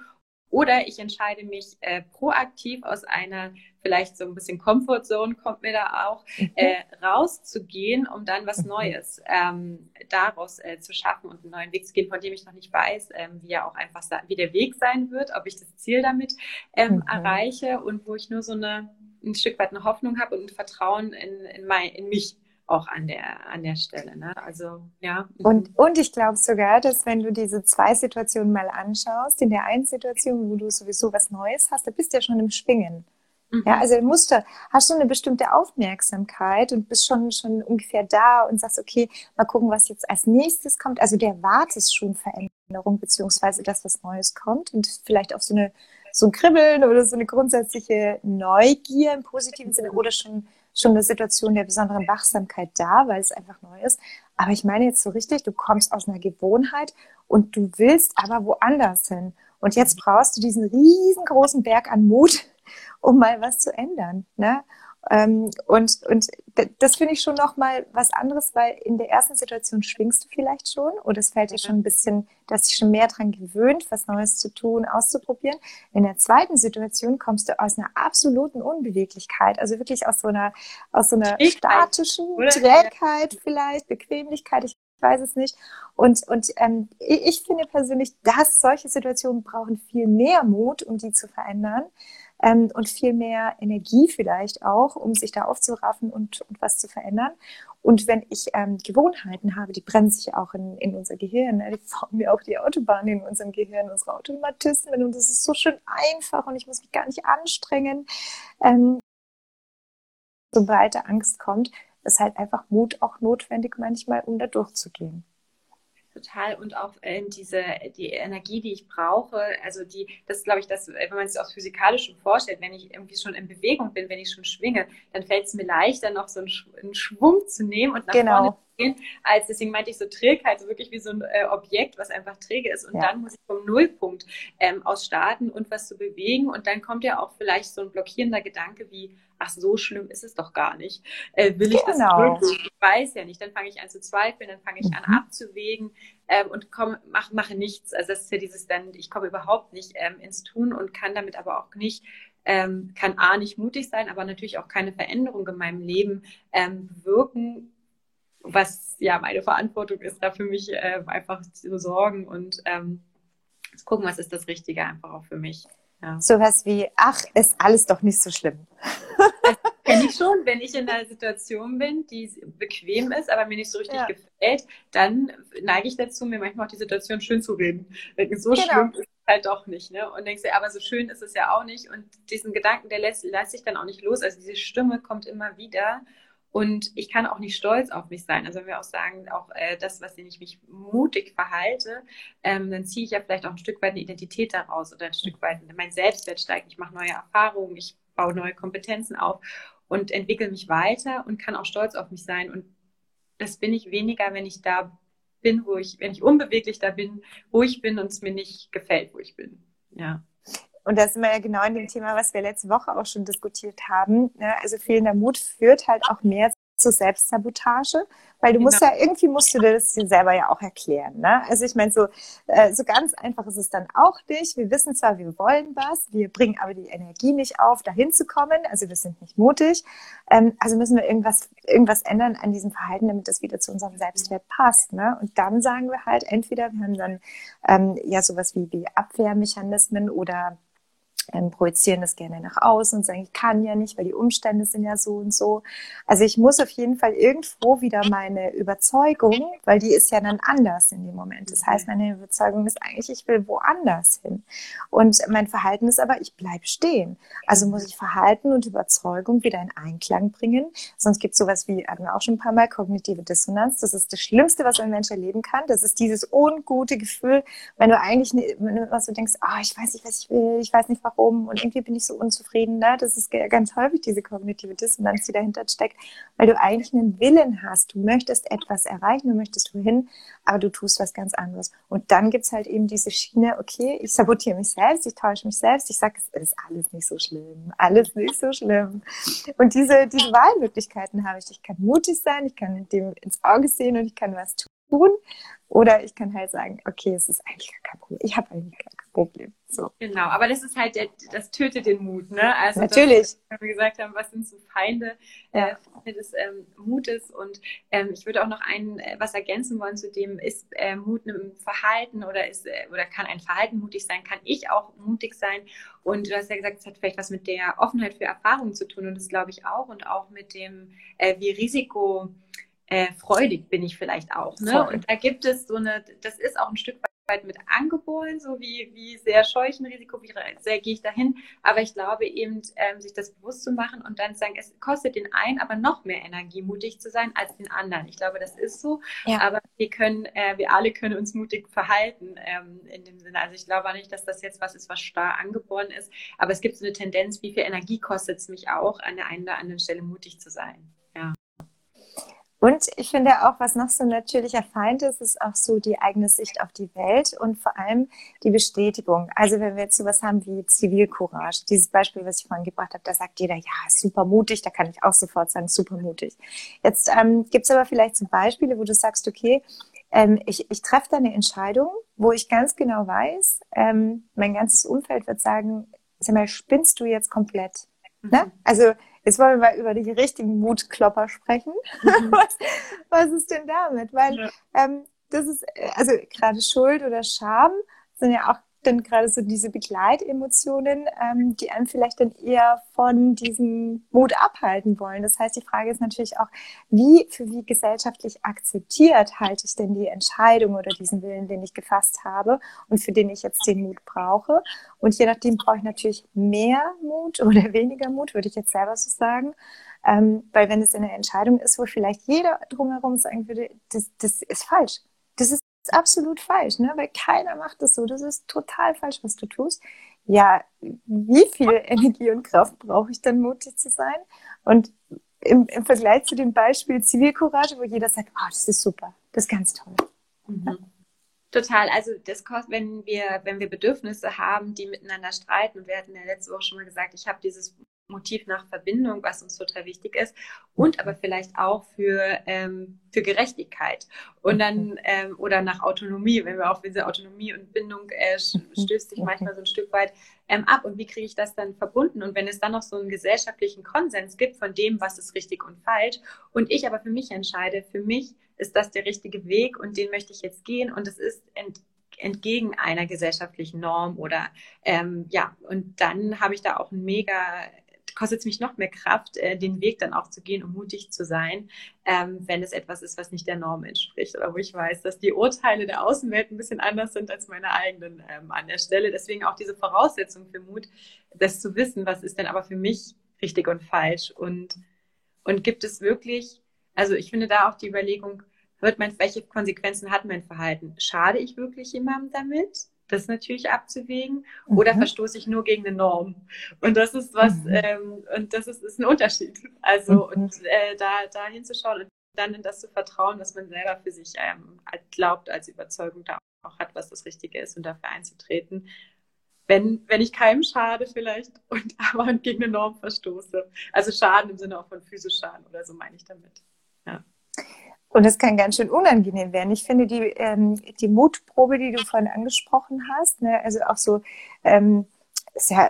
Oder ich entscheide mich äh, proaktiv aus einer vielleicht so ein bisschen Comfortzone kommt mir da auch, mhm. äh, rauszugehen, um dann was mhm. Neues ähm, daraus äh, zu schaffen und einen neuen Weg zu gehen, von dem ich noch nicht weiß, ähm, wie er auch einfach wie der Weg sein wird, ob ich das Ziel damit ähm, mhm. erreiche und wo ich nur so eine ein Stück weit eine Hoffnung habe und ein Vertrauen in, in, mein, in mich auch an der, an der Stelle. Ne? Also, ja. Und, und ich glaube sogar, dass wenn du diese zwei Situationen mal anschaust, in der einen Situation, wo du sowieso was Neues hast, da bist du ja schon im Schwingen. Mhm. Ja, also musst du, hast du eine bestimmte Aufmerksamkeit und bist schon, schon ungefähr da und sagst, okay, mal gucken, was jetzt als nächstes kommt. Also der wartest schon Veränderung, beziehungsweise das, was Neues kommt und vielleicht auch so eine, so ein Kribbeln oder so eine grundsätzliche Neugier im positiven Sinne oder schon schon eine Situation der besonderen Wachsamkeit da, weil es einfach neu ist. Aber ich meine jetzt so richtig, du kommst aus einer Gewohnheit und du willst aber woanders hin. Und jetzt brauchst du diesen riesengroßen Berg an Mut, um mal was zu ändern. Ne? Ähm, und, und das finde ich schon nochmal was anderes, weil in der ersten Situation schwingst du vielleicht schon oder es fällt dir schon ein bisschen, dass dich schon mehr dran gewöhnt, was Neues zu tun, auszuprobieren. In der zweiten Situation kommst du aus einer absoluten Unbeweglichkeit, also wirklich aus so einer, aus so einer statischen Trägheit vielleicht, Bequemlichkeit, ich weiß es nicht. Und, und ähm, ich finde persönlich, dass solche Situationen brauchen viel mehr Mut, um die zu verändern ähm, und viel mehr Energie vielleicht auch, um sich da aufzuraffen und, und was zu verändern. Und wenn ich ähm, Gewohnheiten habe, die brennen sich auch in, in unser Gehirn, ne? die formen mir auch die Autobahn in unserem Gehirn, unsere Automatismen und das ist so schön einfach und ich muss mich gar nicht anstrengen. Ähm, sobald Angst kommt, ist halt einfach Mut auch notwendig manchmal, um da durchzugehen total und auch äh, diese die Energie, die ich brauche, also die, das glaube ich, das, wenn man es aus physikalischem vorstellt, wenn ich irgendwie schon in Bewegung bin, wenn ich schon schwinge, dann fällt es mir leichter, noch so einen, Schwung zu nehmen und nach genau. vorne gehen, als deswegen meinte ich so Trägheit, so wirklich wie so ein äh, Objekt, was einfach träge ist und ja. dann muss ich vom Nullpunkt ähm, aus starten und was zu bewegen und dann kommt ja auch vielleicht so ein blockierender Gedanke wie ach, so schlimm ist es doch gar nicht. Äh, will ich genau. das wirklich? Ich weiß ja nicht. Dann fange ich an zu zweifeln, dann fange ich an mhm. abzuwägen ähm, und komm, mach, mache nichts. Also das ist ja dieses dann, ich komme überhaupt nicht ähm, ins Tun und kann damit aber auch nicht ähm, kann A nicht mutig sein, aber natürlich auch keine Veränderung in meinem Leben ähm, wirken, was ja meine Verantwortung ist, da für mich äh, einfach zu sorgen und ähm, zu gucken, was ist das Richtige einfach auch für mich. Ja. Sowas wie, ach, ist alles doch nicht so schlimm. Also, Kenne ich schon, wenn ich in einer Situation bin, die bequem ist, aber mir nicht so richtig ja. gefällt, dann neige ich dazu, mir manchmal auch die Situation schön zu reden. So genau. schlimm ist es halt doch nicht. Ne? Und denkst du, aber so schön ist es ja auch nicht. Und diesen Gedanken, der lässt, lässt sich dann auch nicht los. Also diese Stimme kommt immer wieder. Und ich kann auch nicht stolz auf mich sein. Also wenn wir auch sagen, auch äh, das, was ich mich mutig verhalte, ähm, dann ziehe ich ja vielleicht auch ein Stück weit eine Identität daraus oder ein Stück weit mein Selbstwert steigt. Ich mache neue Erfahrungen, ich baue neue Kompetenzen auf und entwickle mich weiter und kann auch stolz auf mich sein. Und das bin ich weniger, wenn ich da bin, wo ich, wenn ich unbeweglich da bin, wo ich bin und es mir nicht gefällt, wo ich bin. Ja. Und da sind wir ja genau in dem Thema, was wir letzte Woche auch schon diskutiert haben. Ne? Also fehlender Mut führt halt auch mehr so Selbstsabotage, weil du genau. musst ja, irgendwie musst du dir das dir selber ja auch erklären. Ne? Also ich meine, so, äh, so ganz einfach ist es dann auch nicht. Wir wissen zwar, wir wollen was, wir bringen aber die Energie nicht auf, dahin zu kommen. Also wir sind nicht mutig. Ähm, also müssen wir irgendwas, irgendwas ändern an diesem Verhalten, damit das wieder zu unserem Selbstwert passt. Ne? Und dann sagen wir halt, entweder wir haben dann ähm, ja sowas wie, wie Abwehrmechanismen oder ähm, projizieren das gerne nach außen und sagen, ich kann ja nicht, weil die Umstände sind ja so und so. Also ich muss auf jeden Fall irgendwo wieder meine Überzeugung, weil die ist ja dann anders in dem Moment. Das heißt, meine Überzeugung ist eigentlich, ich will woanders hin. Und mein Verhalten ist aber, ich bleib stehen. Also muss ich Verhalten und Überzeugung wieder in Einklang bringen. Sonst gibt es sowas wie, hatten wir auch schon ein paar Mal, kognitive Dissonanz. Das ist das Schlimmste, was ein Mensch erleben kann. Das ist dieses ungute Gefühl, wenn du eigentlich, du was so denkst, ah, oh, ich weiß nicht, was ich will, ich weiß nicht warum warum und irgendwie bin ich so unzufrieden. Ne? Das ist ganz häufig diese kognitive Dissonanz, die dahinter steckt, weil du eigentlich einen Willen hast. Du möchtest etwas erreichen, du möchtest wohin, aber du tust was ganz anderes. Und dann gibt es halt eben diese Schiene, okay, ich sabotiere mich selbst, ich täusche mich selbst, ich sage, es ist alles nicht so schlimm, alles nicht so schlimm. Und diese, diese Wahlmöglichkeiten habe ich. Ich kann mutig sein, ich kann dem ins Auge sehen und ich kann was tun. Oder ich kann halt sagen, okay, es ist eigentlich gar kein Problem. Ich habe eigentlich gar Problem. So. Genau, aber das ist halt, der, das tötet den Mut, ne? Also Natürlich. Das, wir gesagt haben, was sind so Feinde, ja. äh, des ähm, Mutes? Und ähm, ich würde auch noch ein äh, was ergänzen wollen zu dem, ist äh, Mut im Verhalten oder ist äh, oder kann ein Verhalten mutig sein? Kann ich auch mutig sein? Und du hast ja gesagt, es hat vielleicht was mit der Offenheit für Erfahrungen zu tun und das glaube ich auch und auch mit dem, äh, wie Risiko äh, freudig bin ich vielleicht auch. Ne? Und da gibt es so eine, das ist auch ein Stück weit mit angeboren, so wie, wie sehr scheue ich ein Risiko, wie sehr gehe ich dahin. Aber ich glaube eben, ähm, sich das bewusst zu machen und dann zu sagen, es kostet den einen aber noch mehr Energie, mutig zu sein als den anderen. Ich glaube, das ist so. Ja. Aber wir können, äh, wir alle können uns mutig verhalten ähm, in dem Sinne. Also ich glaube nicht, dass das jetzt was ist, was starr angeboren ist. Aber es gibt so eine Tendenz, wie viel Energie kostet es mich auch, an der einen oder anderen Stelle mutig zu sein. Und ich finde auch, was noch so ein natürlicher Feind ist, ist auch so die eigene Sicht auf die Welt und vor allem die Bestätigung. Also wenn wir jetzt sowas haben wie Zivilcourage, dieses Beispiel, was ich vorhin gebracht habe, da sagt jeder, ja, super mutig, da kann ich auch sofort sagen, super mutig. Jetzt ähm, gibt es aber vielleicht so Beispiele, wo du sagst, okay, ähm, ich, ich treffe da eine Entscheidung, wo ich ganz genau weiß, ähm, mein ganzes Umfeld wird sagen, sag mal, spinnst du jetzt komplett? Ne? Mhm. Ne? Also Jetzt wollen wir mal über die richtigen Mutklopper sprechen. Mhm. was, was, ist denn damit? Weil ja. ähm, das ist, äh, also gerade Schuld oder Scham sind ja auch dann gerade so diese Begleitemotionen, ähm, die einem vielleicht dann eher von diesem Mut abhalten wollen. Das heißt, die Frage ist natürlich auch, wie für wie gesellschaftlich akzeptiert halte ich denn die Entscheidung oder diesen Willen, den ich gefasst habe und für den ich jetzt den Mut brauche. Und je nachdem brauche ich natürlich mehr Mut oder weniger Mut, würde ich jetzt selber so sagen. Ähm, weil wenn es eine Entscheidung ist, wo vielleicht jeder drumherum sagen würde, das, das ist falsch. Ist absolut falsch, ne? weil keiner macht das so. Das ist total falsch, was du tust. Ja, wie viel Energie und Kraft brauche ich dann, mutig zu sein? Und im, im Vergleich zu dem Beispiel Zivilcourage, wo jeder sagt, oh, das ist super, das ist ganz toll. Mhm. Total. Also das kostet, wenn wir, wenn wir Bedürfnisse haben, die miteinander streiten, wir hatten ja letzte Woche schon mal gesagt, ich habe dieses Motiv nach Verbindung, was uns total wichtig ist, und aber vielleicht auch für, ähm, für Gerechtigkeit. Und dann ähm, oder nach Autonomie, wenn wir auf diese Autonomie und Bindung äh, stößt sich manchmal so ein Stück weit ähm, ab. Und wie kriege ich das dann verbunden? Und wenn es dann noch so einen gesellschaftlichen Konsens gibt von dem, was ist richtig und falsch und ich aber für mich entscheide, für mich ist das der richtige Weg und den möchte ich jetzt gehen und es ist ent entgegen einer gesellschaftlichen Norm oder ähm, ja, und dann habe ich da auch ein mega kostet es mich noch mehr Kraft, äh, den Weg dann auch zu gehen, um mutig zu sein, ähm, wenn es etwas ist, was nicht der Norm entspricht oder wo ich weiß, dass die Urteile der Außenwelt ein bisschen anders sind als meine eigenen ähm, an der Stelle. Deswegen auch diese Voraussetzung für Mut, das zu wissen, was ist denn aber für mich richtig und falsch und, und gibt es wirklich, also ich finde da auch die Überlegung, wird mein, welche Konsequenzen hat mein Verhalten? Schade ich wirklich jemandem damit? Das natürlich abzuwägen oder mhm. verstoße ich nur gegen eine Norm? Und das ist was, mhm. ähm, und das ist, ist ein Unterschied. Also, mhm. und äh, da, da hinzuschauen und dann in das zu vertrauen, dass man selber für sich ähm, glaubt, als Überzeugung da auch hat, was das Richtige ist und dafür einzutreten. Wenn, wenn ich keinem schade vielleicht und aber gegen eine Norm verstoße. Also Schaden im Sinne auch von physisch Schaden oder so meine ich damit. Ja. Und das kann ganz schön unangenehm werden. Ich finde die, ähm, die Mutprobe, die du vorhin angesprochen hast, ne, also auch so, ähm, ist ja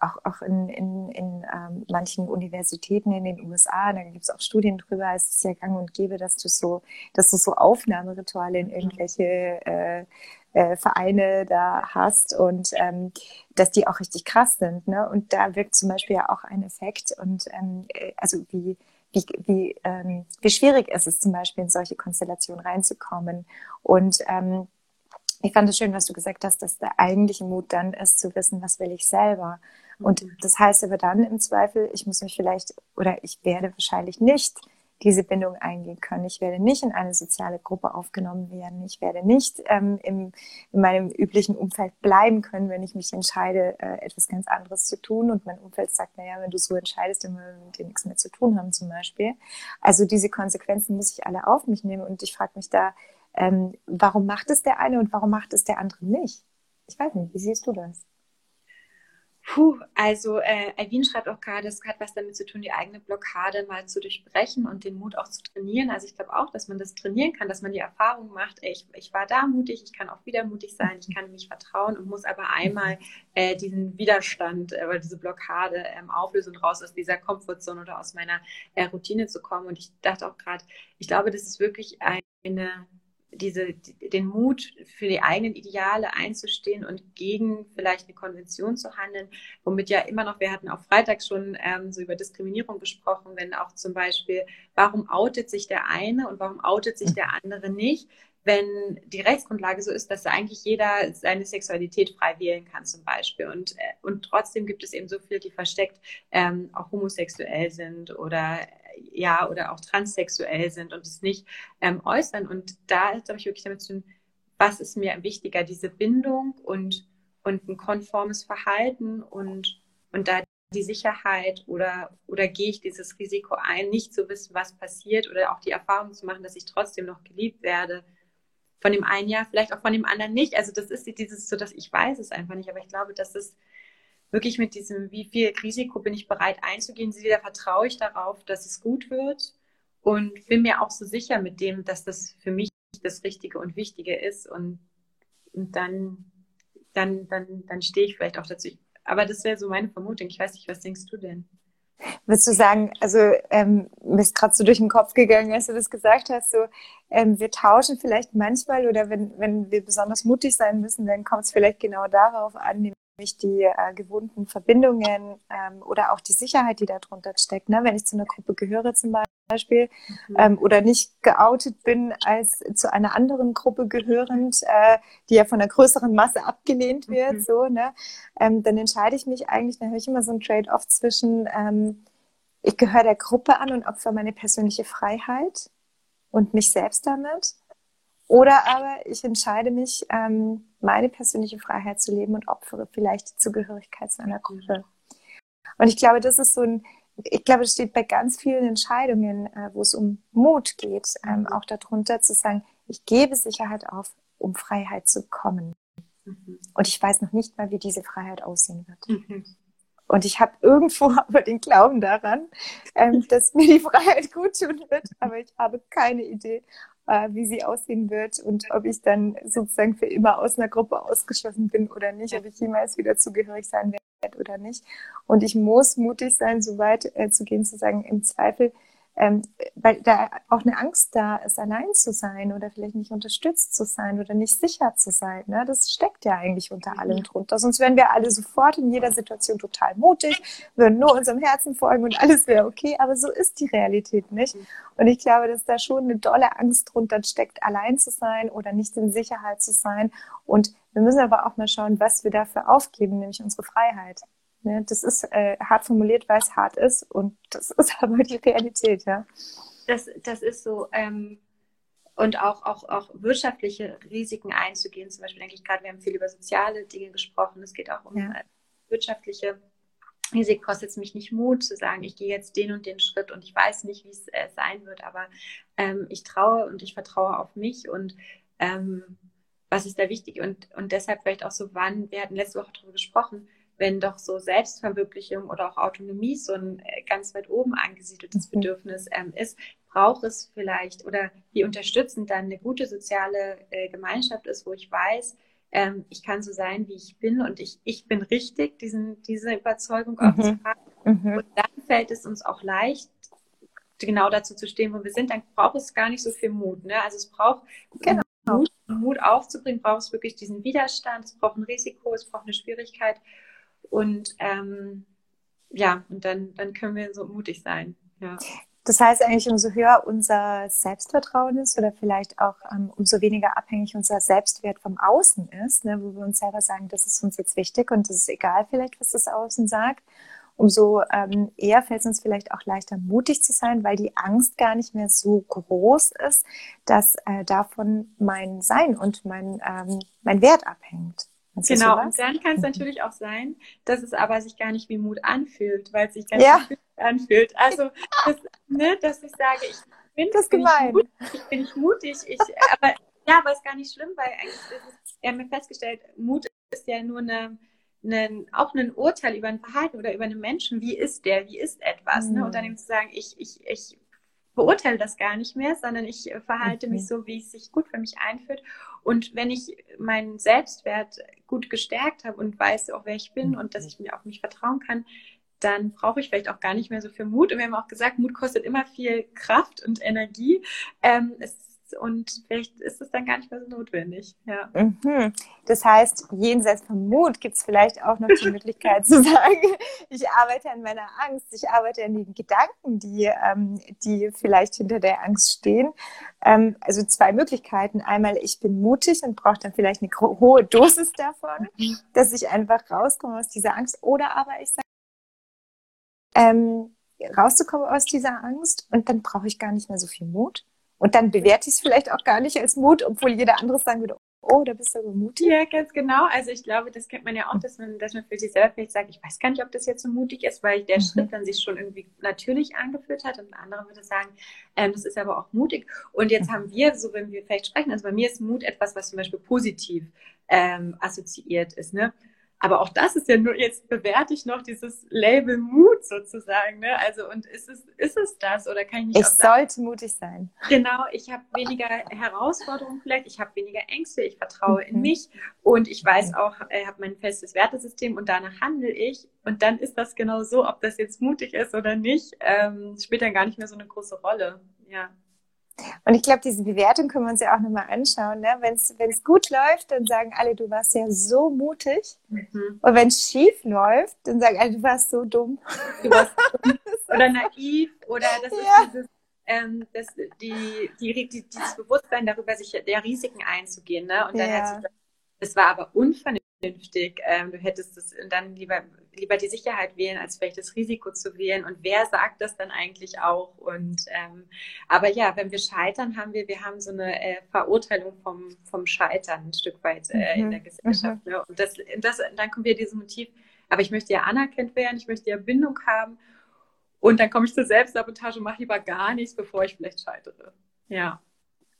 auch, auch in, in, in ähm, manchen Universitäten in den USA, da gibt es auch Studien drüber, es ist ja gang und gäbe, dass du so, dass du so Aufnahmerituale in irgendwelche äh, äh, Vereine da hast und ähm, dass die auch richtig krass sind. Ne? Und da wirkt zum Beispiel ja auch ein Effekt und ähm, äh, also wie wie, wie, ähm, wie schwierig ist es zum Beispiel in solche Konstellationen reinzukommen. Und ähm, ich fand es schön, was du gesagt hast, dass der eigentliche Mut dann ist, zu wissen, was will ich selber. Und mhm. das heißt aber dann im Zweifel, ich muss mich vielleicht oder ich werde wahrscheinlich nicht diese Bindung eingehen können. Ich werde nicht in eine soziale Gruppe aufgenommen werden. Ich werde nicht ähm, im, in meinem üblichen Umfeld bleiben können, wenn ich mich entscheide, äh, etwas ganz anderes zu tun. Und mein Umfeld sagt, naja, wenn du so entscheidest, dann wollen wir mit dir nichts mehr zu tun haben zum Beispiel. Also diese Konsequenzen muss ich alle auf mich nehmen. Und ich frage mich da, ähm, warum macht es der eine und warum macht es der andere nicht? Ich weiß nicht, wie siehst du das? Puh, also äh, Alvin schreibt auch gerade, es hat was damit zu tun, die eigene Blockade mal zu durchbrechen und den Mut auch zu trainieren. Also ich glaube auch, dass man das trainieren kann, dass man die Erfahrung macht, ey, ich, ich war da mutig, ich kann auch wieder mutig sein, ich kann mich vertrauen und muss aber einmal äh, diesen Widerstand äh, oder diese Blockade ähm, auflösen und raus aus dieser Komfortzone oder aus meiner äh, Routine zu kommen. Und ich dachte auch gerade, ich glaube, das ist wirklich eine diese, den Mut für die eigenen Ideale einzustehen und gegen vielleicht eine Konvention zu handeln, womit ja immer noch, wir hatten auch Freitag schon ähm, so über Diskriminierung gesprochen, wenn auch zum Beispiel, warum outet sich der eine und warum outet sich der andere nicht, wenn die Rechtsgrundlage so ist, dass eigentlich jeder seine Sexualität frei wählen kann zum Beispiel. Und, äh, und trotzdem gibt es eben so viele, die versteckt ähm, auch homosexuell sind oder ja oder auch transsexuell sind und es nicht ähm, äußern. Und da ist, glaube ich, wirklich damit zu tun, was ist mir wichtiger, diese Bindung und, und ein konformes Verhalten und, und da die Sicherheit oder, oder gehe ich dieses Risiko ein, nicht zu wissen, was passiert oder auch die Erfahrung zu machen, dass ich trotzdem noch geliebt werde. Von dem einen Jahr, vielleicht auch von dem anderen nicht. Also das ist dieses so, dass ich weiß es einfach nicht. Aber ich glaube, dass es wirklich mit diesem, wie viel Risiko bin ich bereit einzugehen, wieder vertraue ich darauf, dass es gut wird und bin mir auch so sicher mit dem, dass das für mich das Richtige und Wichtige ist und, und dann, dann, dann, dann stehe ich vielleicht auch dazu. Aber das wäre so meine Vermutung. Ich weiß nicht, was denkst du denn? Würdest du sagen, also ähm, mir ist gerade so durch den Kopf gegangen, als du das gesagt hast, so ähm, wir tauschen vielleicht manchmal oder wenn, wenn wir besonders mutig sein müssen, dann kommt es vielleicht genau darauf an, nämlich die äh, gewohnten Verbindungen ähm, oder auch die Sicherheit, die darunter steckt. Ne? Wenn ich zu einer Gruppe gehöre zum Beispiel mhm. ähm, oder nicht geoutet bin als zu einer anderen Gruppe gehörend, äh, die ja von einer größeren Masse abgelehnt wird, mhm. so, ne? Ähm, dann entscheide ich mich eigentlich, dann höre ich immer so ein Trade-off zwischen ähm, ich gehöre der Gruppe an und opfer meine persönliche Freiheit und mich selbst damit. Oder aber ich entscheide mich, ähm, meine persönliche Freiheit zu leben und opfere vielleicht die Zugehörigkeit zu einer Gruppe. Und ich glaube, das ist so ein, ich glaube, das steht bei ganz vielen Entscheidungen, äh, wo es um Mut geht, ähm, auch darunter zu sagen, ich gebe Sicherheit auf, um Freiheit zu kommen. Mhm. Und ich weiß noch nicht mal, wie diese Freiheit aussehen wird. Mhm. Und ich habe irgendwo aber den Glauben daran, ähm, dass mir die Freiheit gut tun wird, aber ich habe keine Idee, äh, wie sie aussehen wird und ob ich dann sozusagen für immer aus einer Gruppe ausgeschlossen bin oder nicht, ob ich jemals wieder zugehörig sein werde oder nicht. Und ich muss mutig sein, so weit äh, zu gehen, zu sagen, im Zweifel ähm, weil da auch eine Angst da ist, allein zu sein oder vielleicht nicht unterstützt zu sein oder nicht sicher zu sein. Ne? Das steckt ja eigentlich unter allem mhm. drunter. Sonst wären wir alle sofort in jeder Situation total mutig, würden nur unserem Herzen folgen und alles wäre okay. Aber so ist die Realität nicht. Mhm. Und ich glaube, dass da schon eine dolle Angst drunter steckt, allein zu sein oder nicht in Sicherheit zu sein. Und wir müssen aber auch mal schauen, was wir dafür aufgeben, nämlich unsere Freiheit. Ne? Das ist äh, hart formuliert, weil es hart ist und das ist aber die Realität, ja. Das, das ist so. Ähm, und auch, auch, auch wirtschaftliche Risiken einzugehen. Zum Beispiel denke ich gerade, wir haben viel über soziale Dinge gesprochen. Es geht auch um ja. wirtschaftliche Risiken. Kostet es mich nicht Mut zu sagen, ich gehe jetzt den und den Schritt und ich weiß nicht, wie es äh, sein wird, aber ähm, ich traue und ich vertraue auf mich und ähm, was ist da wichtig und, und deshalb vielleicht auch so, wann, wir hatten letzte Woche darüber gesprochen, wenn doch so Selbstverwirklichung oder auch Autonomie so ein äh, ganz weit oben angesiedeltes mhm. Bedürfnis ähm, ist, braucht es vielleicht oder wie unterstützend dann eine gute soziale äh, Gemeinschaft ist, wo ich weiß, ähm, ich kann so sein, wie ich bin und ich, ich bin richtig, diesen, diese Überzeugung mhm. auch zu haben. Mhm. Und dann fällt es uns auch leicht, genau dazu zu stehen, wo wir sind, dann braucht es gar nicht so viel Mut. Ne? Also es braucht genau. Mut, Mut aufzubringen, braucht es wirklich diesen Widerstand, es braucht ein Risiko, es braucht eine Schwierigkeit. Und ähm, ja, und dann, dann können wir so mutig sein. Ja. Das heißt eigentlich, umso höher unser Selbstvertrauen ist oder vielleicht auch ähm, umso weniger abhängig unser Selbstwert vom Außen ist, ne, wo wir uns selber sagen, das ist uns jetzt wichtig und es ist egal vielleicht, was das Außen sagt, umso ähm, eher fällt es uns vielleicht auch leichter, mutig zu sein, weil die Angst gar nicht mehr so groß ist, dass äh, davon mein Sein und mein, ähm, mein Wert abhängt. Meinst genau, und dann kann es mhm. natürlich auch sein, dass es aber sich gar nicht wie Mut anfühlt, weil es sich ganz ja. anfühlt. Also, das, ne, dass ich sage, ich bin, das bin gemein. Mutig, ich bin nicht mutig, ich, aber ja, aber ist gar nicht schlimm, weil eigentlich ist wir haben ja festgestellt, Mut ist ja nur eine, eine, auch ein Urteil über ein Verhalten oder über einen Menschen. Wie ist der? Wie ist etwas? Mhm. Ne? Und dann eben zu sagen, ich, ich, ich beurteile das gar nicht mehr, sondern ich äh, verhalte okay. mich so, wie es sich gut für mich einfühlt. Und wenn ich meinen Selbstwert gut gestärkt habe und weiß auch, wer ich bin mhm. und dass ich mir auf mich vertrauen kann, dann brauche ich vielleicht auch gar nicht mehr so viel Mut. Und wir haben auch gesagt, Mut kostet immer viel Kraft und Energie. Ähm, es und vielleicht ist es dann gar nicht mehr so notwendig. Ja. Mhm. Das heißt, jenseits vom Mut gibt es vielleicht auch noch die Möglichkeit zu sagen, ich arbeite an meiner Angst, ich arbeite an den Gedanken, die, ähm, die vielleicht hinter der Angst stehen. Ähm, also zwei Möglichkeiten. Einmal, ich bin mutig und brauche dann vielleicht eine hohe Dosis davon, mhm. dass ich einfach rauskomme aus dieser Angst. Oder aber ich sage, ähm, rauszukommen aus dieser Angst und dann brauche ich gar nicht mehr so viel Mut und dann bewerte ich es vielleicht auch gar nicht als Mut, obwohl jeder andere sagen würde, oh, da bist du aber mutig. Ja, ganz genau. Also ich glaube, das kennt man ja auch, dass man, dass man für sich selber vielleicht sagt, ich weiß gar nicht, ob das jetzt so mutig ist, weil der mhm. Schritt dann sich schon irgendwie natürlich angefühlt hat. Und ein anderer würde sagen, ähm, das ist aber auch mutig. Und jetzt haben wir, so wenn wir vielleicht sprechen, also bei mir ist Mut etwas, was zum Beispiel positiv ähm, assoziiert ist. Ne? Aber auch das ist ja nur, jetzt bewerte ich noch dieses Label Mut sozusagen. Ne? Also, und ist es, ist es das oder kann ich nicht Ich sollte mutig sein. Genau, ich habe weniger Herausforderungen vielleicht, ich habe weniger Ängste, ich vertraue mhm. in mich und ich weiß auch, ich habe mein festes Wertesystem und danach handle ich. Und dann ist das genau so, ob das jetzt mutig ist oder nicht, ähm, spielt dann gar nicht mehr so eine große Rolle. Ja. Und ich glaube, diese Bewertung können wir uns ja auch nochmal anschauen. Ne? Wenn es gut läuft, dann sagen alle, du warst ja so mutig. Mhm. Und wenn es schief läuft, dann sagen alle, du warst so dumm. Du warst dumm. oder naiv. Oder das ja. ist dieses, ähm, das, die, die, die, dieses Bewusstsein darüber, sich der Risiken einzugehen. Ne? Und dann ja. hat sich, das war aber unvernünftig. Ähm, du hättest es dann lieber lieber die Sicherheit wählen, als vielleicht das Risiko zu wählen. Und wer sagt das dann eigentlich auch? Und ähm, aber ja, wenn wir scheitern, haben wir, wir haben so eine äh, Verurteilung vom, vom Scheitern ein Stück weit äh, mhm. in der Gesellschaft. Mhm. Ne? Und das, das, dann kommen wir diesem Motiv, aber ich möchte ja anerkannt werden, ich möchte ja Bindung haben. Und dann komme ich zur Selbstsabotage und mache lieber gar nichts, bevor ich vielleicht scheitere. Ja.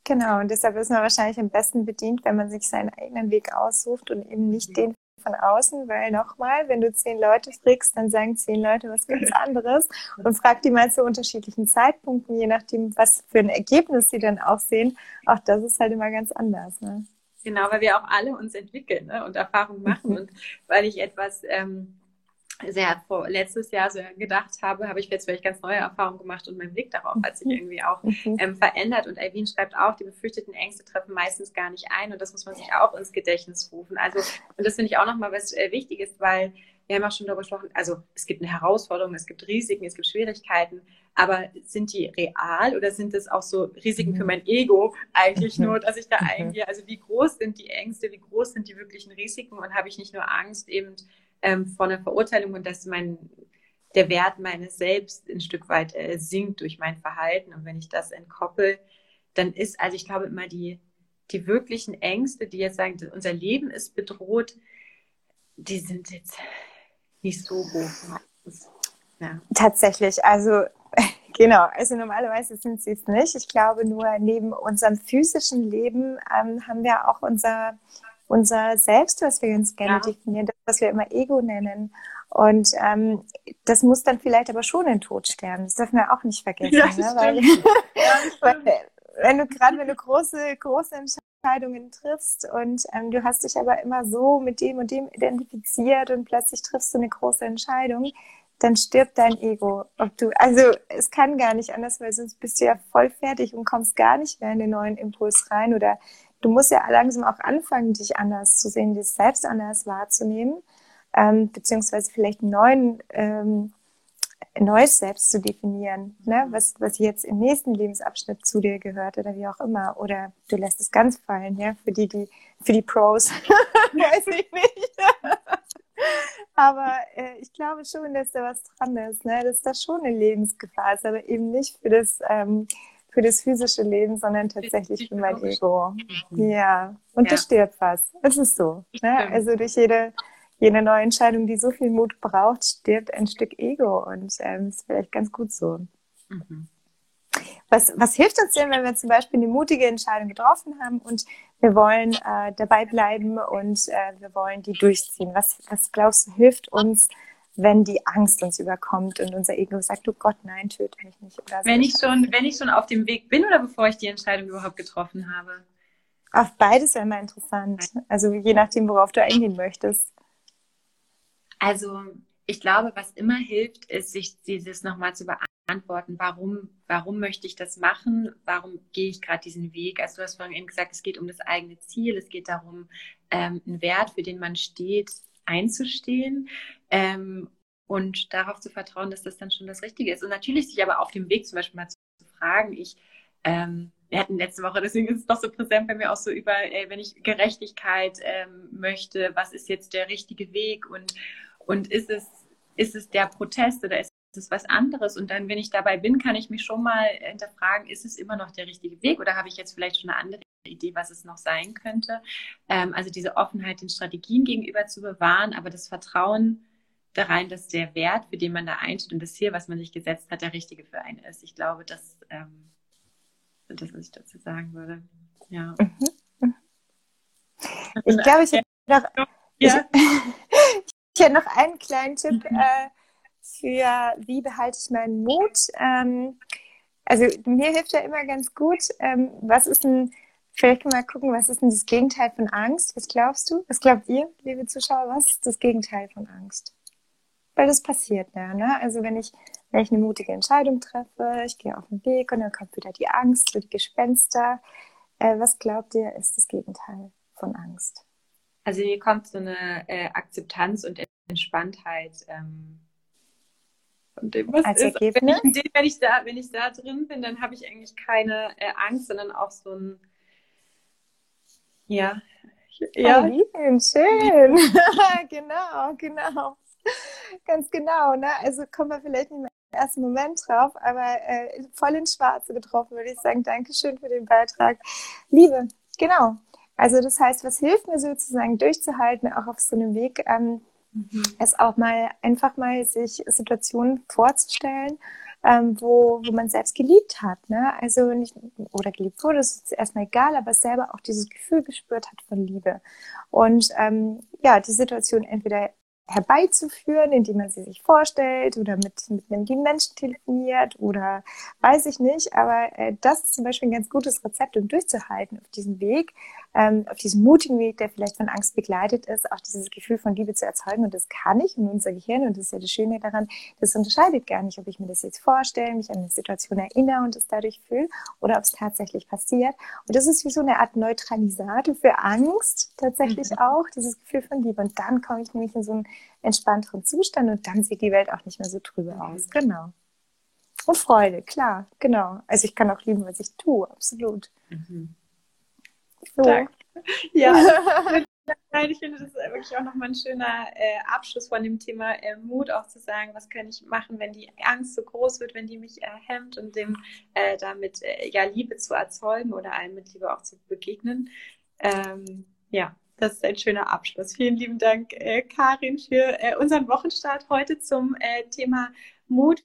Genau, und deshalb ist man wahrscheinlich am besten bedient, wenn man sich seinen eigenen Weg aussucht und eben nicht mhm. den von außen, weil nochmal, wenn du zehn Leute fragst, dann sagen zehn Leute was ganz anderes und frag die mal zu unterschiedlichen Zeitpunkten, je nachdem, was für ein Ergebnis sie dann auch sehen. Auch das ist halt immer ganz anders. Ne? Genau, weil wir auch alle uns entwickeln ne, und Erfahrungen machen mhm. und weil ich etwas ähm, sehr vor letztes Jahr so gedacht habe, habe ich jetzt vielleicht ganz neue Erfahrungen gemacht und mein Blick darauf hat sich mhm. irgendwie auch mhm. ähm, verändert. Und Alvin schreibt auch, die befürchteten Ängste treffen meistens gar nicht ein und das muss man sich auch ins Gedächtnis rufen. Also, und das finde ich auch nochmal was äh, Wichtiges, weil wir haben auch schon darüber gesprochen, also es gibt eine Herausforderung, es gibt Risiken, es gibt Schwierigkeiten, aber sind die real oder sind es auch so Risiken für mhm. mein Ego eigentlich nur, dass ich da eingehe? Also wie groß sind die Ängste, wie groß sind die wirklichen Risiken und habe ich nicht nur Angst, eben ähm, vor einer Verurteilung und dass mein, der Wert meines Selbst ein Stück weit äh, sinkt durch mein Verhalten. Und wenn ich das entkoppel, dann ist, also ich glaube immer die, die wirklichen Ängste, die jetzt sagen, unser Leben ist bedroht, die sind jetzt nicht so hoch. Ja. Tatsächlich, also genau, also normalerweise sind sie es nicht. Ich glaube nur, neben unserem physischen Leben ähm, haben wir auch unser unser Selbst, was wir uns gerne ja. definieren, das, was wir immer Ego nennen. Und ähm, das muss dann vielleicht aber schon in Tod sterben. Das dürfen wir auch nicht vergessen. Ja, ne? weil, weil, wenn du gerade wenn du große, große Entscheidungen triffst und ähm, du hast dich aber immer so mit dem und dem identifiziert und plötzlich triffst du eine große Entscheidung, dann stirbt dein Ego. Ob du, also es kann gar nicht anders, weil sonst bist du ja voll fertig und kommst gar nicht mehr in den neuen Impuls rein. Oder du musst ja langsam auch anfangen, dich anders zu sehen, dich selbst anders wahrzunehmen, ähm, beziehungsweise vielleicht neuen ähm, neues Selbst zu definieren, ne? was, was jetzt im nächsten Lebensabschnitt zu dir gehört oder wie auch immer. Oder du lässt es ganz fallen, ja, für die, die, für die Pros. Weiß ich nicht. aber äh, ich glaube schon, dass da was dran ist, ne? dass das schon eine Lebensgefahr ist, aber eben nicht für das, ähm, für das physische Leben, sondern tatsächlich für mein Ego. Ja, und ja. das stirbt was. Es ist so. Ne? Also durch jede jede neue Entscheidung, die so viel Mut braucht, stirbt ein Stück Ego und ähm, ist vielleicht ganz gut so. Mhm. Was, was hilft uns denn, wenn wir zum Beispiel eine mutige Entscheidung getroffen haben und wir wollen äh, dabei bleiben und äh, wir wollen die durchziehen? Was, was glaubst du, hilft uns, wenn die Angst uns überkommt und unser Ego sagt, oh Gott, nein, töte mich nicht. Wenn, ich schon, wenn ich schon auf dem Weg bin oder bevor ich die Entscheidung überhaupt getroffen habe? Auf beides wäre mal interessant. Also je nachdem, worauf du eingehen möchtest. Also ich glaube, was immer hilft, ist, sich dieses nochmal zu beantworten. Warum, warum möchte ich das machen? Warum gehe ich gerade diesen Weg? Also du hast vorhin eben gesagt, es geht um das eigene Ziel. Es geht darum, ähm, einen Wert, für den man steht, einzustehen. Ähm, und darauf zu vertrauen, dass das dann schon das Richtige ist. Und natürlich sich aber auf dem Weg zum Beispiel mal zu, zu fragen, ich, ähm, wir hatten letzte Woche, deswegen ist es doch so präsent bei mir auch so über, ey, wenn ich Gerechtigkeit ähm, möchte, was ist jetzt der richtige Weg und und ist es, ist es der Protest oder ist es was anderes? Und dann, wenn ich dabei bin, kann ich mich schon mal hinterfragen, ist es immer noch der richtige Weg oder habe ich jetzt vielleicht schon eine andere Idee, was es noch sein könnte? Ähm, also diese Offenheit den Strategien gegenüber zu bewahren, aber das Vertrauen da rein, dass der Wert, für den man da einsteht und das Ziel, was man sich gesetzt hat, der richtige für einen ist. Ich glaube, das ähm, ist das, was ich dazu sagen würde. Ja. Mhm. Ich glaube, ich habe noch, ja. Ich hätte noch einen kleinen Tipp mhm. äh, für, wie behalte ich meinen Mut. Ähm, also mir hilft ja immer ganz gut, ähm, was ist denn, vielleicht mal gucken, was ist denn das Gegenteil von Angst? Was glaubst du? Was glaubt ihr, liebe Zuschauer, was ist das Gegenteil von Angst? Weil das passiert ja, ne? Also wenn ich, wenn ich eine mutige Entscheidung treffe, ich gehe auf den Weg und dann kommt wieder die Angst, die Gespenster. Äh, was glaubt ihr, ist das Gegenteil von Angst? Also hier kommt so eine äh, Akzeptanz und Entspanntheit ähm, von dem, was Als ist. Wenn ich, wenn, ich, da, wenn ich da drin bin, dann habe ich eigentlich keine äh, Angst, sondern auch so ein ja. Ja, oh, schön. genau, genau. Ganz genau. Ne? Also kommen wir vielleicht nicht im ersten Moment drauf, aber äh, voll ins Schwarze getroffen, würde ich sagen. Dankeschön für den Beitrag. Liebe, genau. Also das heißt, was hilft mir sozusagen durchzuhalten, auch auf so einem Weg, ähm, mhm. ist auch mal einfach mal sich Situationen vorzustellen, ähm, wo, wo man selbst geliebt hat. Ne? Also nicht, oder geliebt wurde, ist erstmal egal, aber selber auch dieses Gefühl gespürt hat von Liebe. Und ähm, ja, die Situation entweder herbeizuführen, indem man sie sich vorstellt oder mit, mit einem lieben Menschen telefoniert oder weiß ich nicht. Aber äh, das ist zum Beispiel ein ganz gutes Rezept, um durchzuhalten auf diesem Weg, ähm, auf diesem mutigen Weg, der vielleicht von Angst begleitet ist, auch dieses Gefühl von Liebe zu erzeugen. Und das kann ich in unser Gehirn. Und das ist ja das Schöne daran, das unterscheidet gar nicht, ob ich mir das jetzt vorstelle, mich an eine Situation erinnere und es dadurch fühle oder ob es tatsächlich passiert. Und das ist wie so eine Art Neutralisator für Angst tatsächlich mhm. auch, dieses Gefühl von Liebe. Und dann komme ich nämlich in so einen entspannteren Zustand und dann sieht die Welt auch nicht mehr so trübe mhm. aus. Genau. Und Freude, klar, genau. Also ich kann auch lieben, was ich tue, absolut. Mhm. So. Danke. Ja. Nein, ich finde, das ist wirklich auch nochmal ein schöner äh, Abschluss von dem Thema äh, Mut, auch zu sagen, was kann ich machen, wenn die Angst so groß wird, wenn die mich äh, hemmt und dem äh, damit äh, ja Liebe zu erzeugen oder einem mit Liebe auch zu begegnen. Ähm, ja, das ist ein schöner Abschluss. Vielen lieben Dank, äh, Karin, für unseren Wochenstart heute zum Thema Mut.